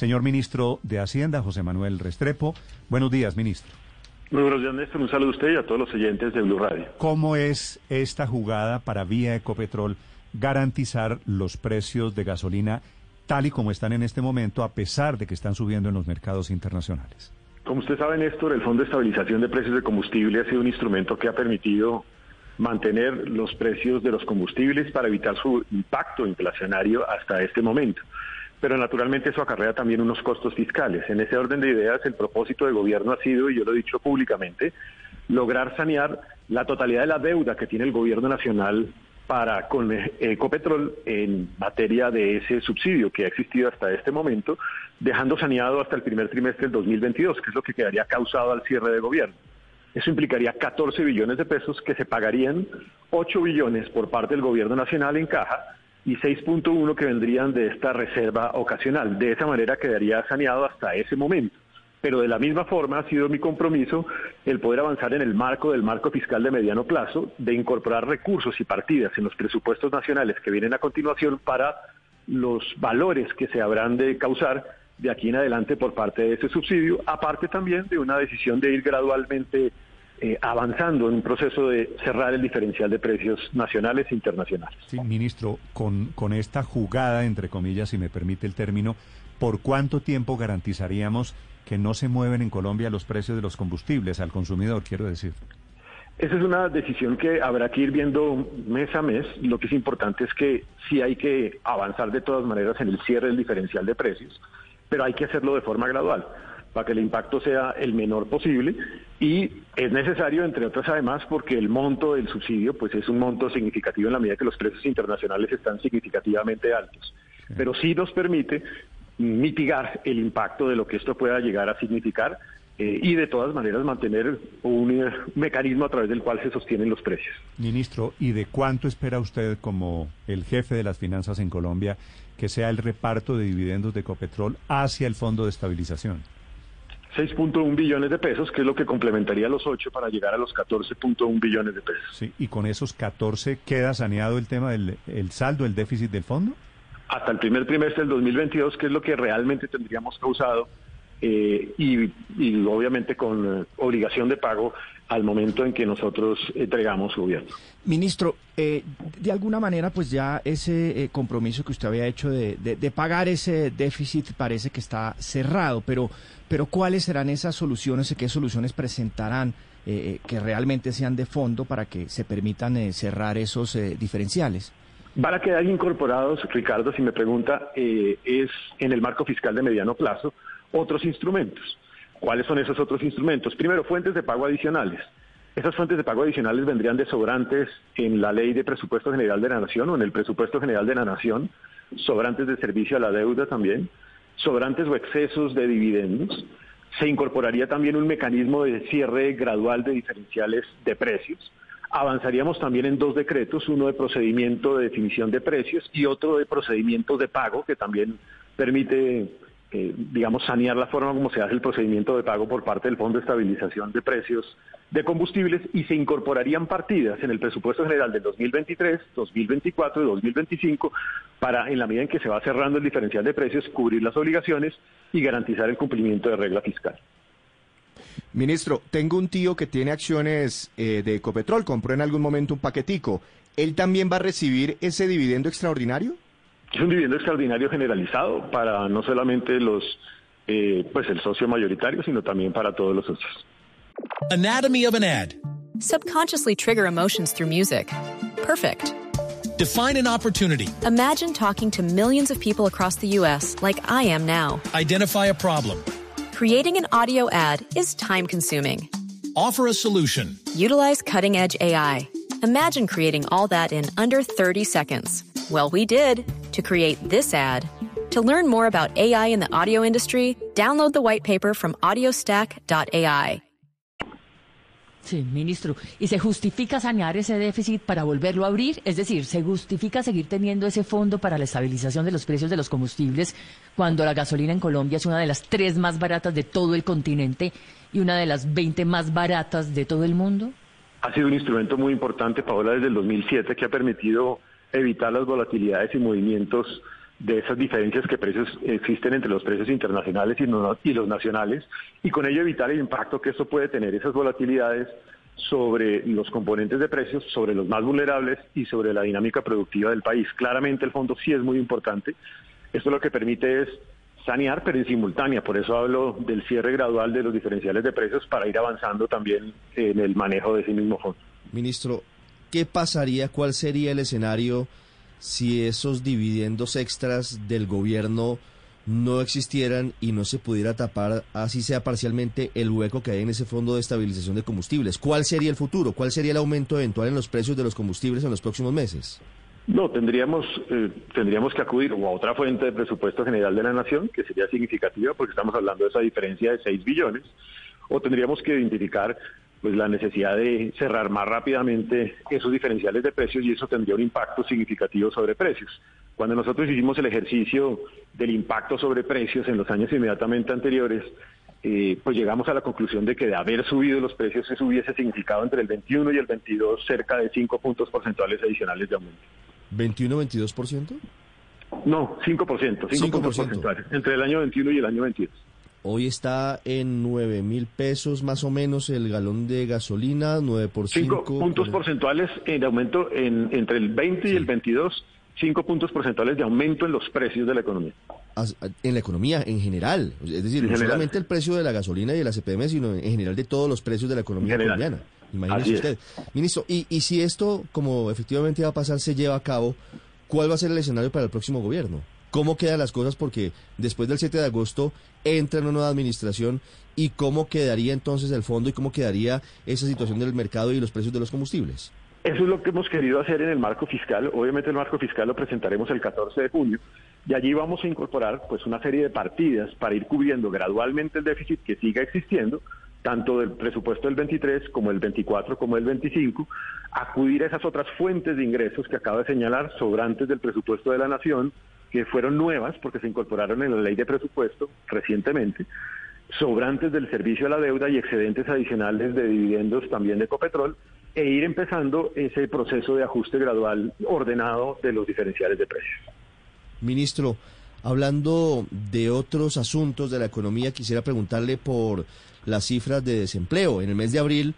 Señor ministro de Hacienda, José Manuel Restrepo, buenos días, ministro. Muy buenos días, Néstor. Un saludo a usted y a todos los oyentes de Blue Radio. ¿Cómo es esta jugada para vía Ecopetrol garantizar los precios de gasolina tal y como están en este momento, a pesar de que están subiendo en los mercados internacionales? Como usted sabe, Néstor, el Fondo de Estabilización de Precios de Combustible ha sido un instrumento que ha permitido mantener los precios de los combustibles para evitar su impacto inflacionario hasta este momento. Pero naturalmente eso acarrea también unos costos fiscales. En ese orden de ideas, el propósito del gobierno ha sido, y yo lo he dicho públicamente, lograr sanear la totalidad de la deuda que tiene el gobierno nacional para con Ecopetrol en materia de ese subsidio que ha existido hasta este momento, dejando saneado hasta el primer trimestre del 2022, que es lo que quedaría causado al cierre de gobierno. Eso implicaría 14 billones de pesos que se pagarían 8 billones por parte del gobierno nacional en caja y 6.1 que vendrían de esta reserva ocasional. De esa manera quedaría saneado hasta ese momento. Pero de la misma forma ha sido mi compromiso el poder avanzar en el marco del marco fiscal de mediano plazo, de incorporar recursos y partidas en los presupuestos nacionales que vienen a continuación para los valores que se habrán de causar de aquí en adelante por parte de ese subsidio, aparte también de una decisión de ir gradualmente eh, avanzando en un proceso de cerrar el diferencial de precios nacionales e internacionales. Sí, ministro, con, con esta jugada, entre comillas, si me permite el término, ¿por cuánto tiempo garantizaríamos que no se mueven en Colombia los precios de los combustibles al consumidor, quiero decir? Esa es una decisión que habrá que ir viendo mes a mes. Lo que es importante es que sí hay que avanzar de todas maneras en el cierre del diferencial de precios, pero hay que hacerlo de forma gradual para que el impacto sea el menor posible y es necesario, entre otras además, porque el monto del subsidio pues es un monto significativo en la medida que los precios internacionales están significativamente altos, pero sí nos permite mitigar el impacto de lo que esto pueda llegar a significar eh, y de todas maneras mantener un eh, mecanismo a través del cual se sostienen los precios. Ministro, ¿y de cuánto espera usted como el jefe de las finanzas en Colombia que sea el reparto de dividendos de Ecopetrol hacia el Fondo de Estabilización? 6.1 billones de pesos, que es lo que complementaría los 8 para llegar a los 14.1 billones de pesos. Sí, y con esos 14 queda saneado el tema del el saldo, el déficit del fondo. Hasta el primer trimestre del 2022, que es lo que realmente tendríamos causado, eh, y, y, obviamente con eh, obligación de pago al momento en que nosotros entregamos gobierno. Ministro, eh, de alguna manera, pues ya ese eh, compromiso que usted había hecho de, de, de, pagar ese déficit parece que está cerrado, pero, pero ¿cuáles serán esas soluciones y qué soluciones presentarán eh, que realmente sean de fondo para que se permitan eh, cerrar esos diferenciales? Van a quedar incorporados, Ricardo, si me pregunta, es en el marco fiscal de mediano plazo otros instrumentos. ¿Cuáles son esos otros instrumentos? Primero, fuentes de pago adicionales. Esas fuentes de pago adicionales vendrían de sobrantes en la ley de presupuesto general de la nación o en el presupuesto general de la nación, sobrantes de servicio a la deuda también, sobrantes o excesos de dividendos. Se incorporaría también un mecanismo de cierre gradual de diferenciales de precios. Avanzaríamos también en dos decretos, uno de procedimiento de definición de precios y otro de procedimiento de pago, que también permite eh, digamos, sanear la forma como se hace el procedimiento de pago por parte del Fondo de Estabilización de Precios de Combustibles y se incorporarían partidas en el presupuesto general del 2023, 2024 y 2025 para, en la medida en que se va cerrando el diferencial de precios, cubrir las obligaciones y garantizar el cumplimiento de regla fiscal. Ministro, tengo un tío que tiene acciones eh, de Ecopetrol, compró en algún momento un paquetico. ¿Él también va a recibir ese dividendo extraordinario? Es un dividendo extraordinario generalizado para no solamente los, eh, pues el socio mayoritario, sino también para todos los socios. Anatomy of an ad. Subconsciously trigger emotions through music. Perfect. Define an opportunity. Imagine talking to millions of people across the U.S. like I am now. Identify a problem. Creating an audio ad is time consuming. Offer a solution. Utilize cutting edge AI. Imagine creating all that in under 30 seconds. Well, we did to create this ad. To learn more about AI in the audio industry, download the white paper from audiostack.ai. Sí, ministro. ¿Y se justifica sanear ese déficit para volverlo a abrir? Es decir, ¿se justifica seguir teniendo ese fondo para la estabilización de los precios de los combustibles cuando la gasolina en Colombia es una de las tres más baratas de todo el continente y una de las 20 más baratas de todo el mundo? Ha sido un instrumento muy importante, Paola, desde el 2007 que ha permitido evitar las volatilidades y movimientos de esas diferencias que precios existen entre los precios internacionales y, los nacionales y con ello evitar el impacto que eso puede tener, esas volatilidades sobre los componentes de precios, sobre los más vulnerables y sobre la dinámica productiva del país. Claramente el fondo sí es muy importante. Esto lo que permite es sanear, pero en simultánea. Por eso hablo del cierre gradual de los diferenciales de precios para ir avanzando también en el manejo de ese mismo fondo. Ministro, ¿qué pasaría? ¿Cuál sería el escenario? si esos dividendos extras del gobierno no existieran y no se pudiera tapar, así sea parcialmente, el hueco que hay en ese fondo de estabilización de combustibles. ¿Cuál sería el futuro? ¿Cuál sería el aumento eventual en los precios de los combustibles en los próximos meses? No, tendríamos, eh, tendríamos que acudir a otra fuente de presupuesto general de la Nación, que sería significativa, porque estamos hablando de esa diferencia de 6 billones, o tendríamos que identificar pues la necesidad de cerrar más rápidamente esos diferenciales de precios y eso tendría un impacto significativo sobre precios. Cuando nosotros hicimos el ejercicio del impacto sobre precios en los años inmediatamente anteriores, eh, pues llegamos a la conclusión de que de haber subido los precios eso hubiese significado entre el 21 y el 22 cerca de 5 puntos porcentuales adicionales de aumento. ¿21-22%? No, 5%, 5, puntos porcentuales, entre el año 21 y el año 22. Hoy está en 9 mil pesos más o menos el galón de gasolina, 9 por 5. 5 puntos porcentuales de aumento en, entre el 20 y el 22, 5 puntos porcentuales de aumento en los precios de la economía. En la economía en general, es decir, no solamente el precio de la gasolina y de la CPM, sino en general de todos los precios de la economía colombiana. Imagínese usted. Ministro, y, y si esto, como efectivamente va a pasar, se lleva a cabo, ¿cuál va a ser el escenario para el próximo gobierno? Cómo quedan las cosas porque después del 7 de agosto entra una nueva administración y cómo quedaría entonces el fondo y cómo quedaría esa situación del mercado y los precios de los combustibles. Eso es lo que hemos querido hacer en el marco fiscal. Obviamente el marco fiscal lo presentaremos el 14 de junio y allí vamos a incorporar pues una serie de partidas para ir cubriendo gradualmente el déficit que siga existiendo, tanto del presupuesto del 23 como el 24 como el 25, acudir a esas otras fuentes de ingresos que acabo de señalar, sobrantes del presupuesto de la nación, que fueron nuevas porque se incorporaron en la ley de presupuesto recientemente, sobrantes del servicio a la deuda y excedentes adicionales de dividendos también de Copetrol, e ir empezando ese proceso de ajuste gradual ordenado de los diferenciales de precios. Ministro, hablando de otros asuntos de la economía, quisiera preguntarle por las cifras de desempleo. En el mes de abril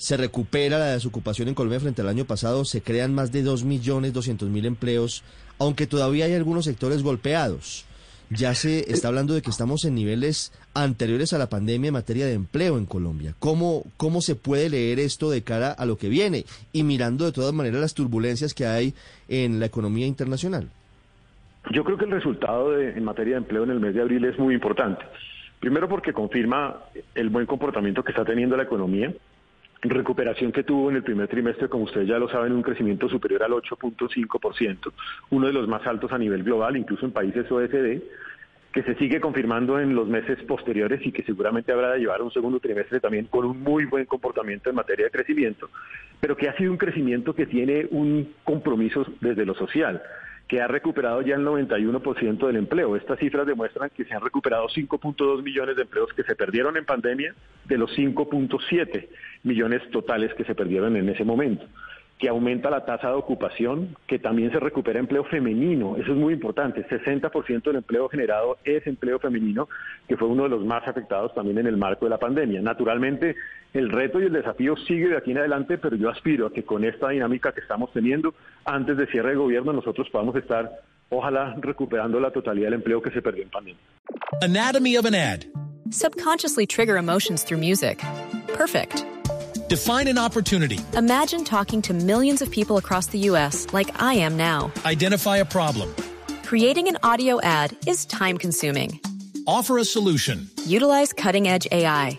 se recupera la desocupación en Colombia frente al año pasado, se crean más de 2.200.000 empleos, aunque todavía hay algunos sectores golpeados. Ya se está hablando de que estamos en niveles anteriores a la pandemia en materia de empleo en Colombia. ¿Cómo, cómo se puede leer esto de cara a lo que viene y mirando de todas maneras las turbulencias que hay en la economía internacional? Yo creo que el resultado en materia de empleo en el mes de abril es muy importante. Primero porque confirma el buen comportamiento que está teniendo la economía recuperación que tuvo en el primer trimestre, como ustedes ya lo saben, un crecimiento superior al 8.5%, uno de los más altos a nivel global, incluso en países OECD, que se sigue confirmando en los meses posteriores y que seguramente habrá de llevar un segundo trimestre también con un muy buen comportamiento en materia de crecimiento, pero que ha sido un crecimiento que tiene un compromiso desde lo social que ha recuperado ya el 91% del empleo. Estas cifras demuestran que se han recuperado 5.2 millones de empleos que se perdieron en pandemia de los 5.7 millones totales que se perdieron en ese momento que aumenta la tasa de ocupación, que también se recupera empleo femenino, eso es muy importante, 60% del empleo generado es empleo femenino, que fue uno de los más afectados también en el marco de la pandemia. Naturalmente, el reto y el desafío sigue de aquí en adelante, pero yo aspiro a que con esta dinámica que estamos teniendo, antes de cierre de gobierno, nosotros podamos estar, ojalá, recuperando la totalidad del empleo que se perdió en pandemia. Anatomy of an ad. Subconsciously trigger emotions through music. Perfect. Define an opportunity. Imagine talking to millions of people across the U.S. like I am now. Identify a problem. Creating an audio ad is time consuming. Offer a solution. Utilize cutting edge AI.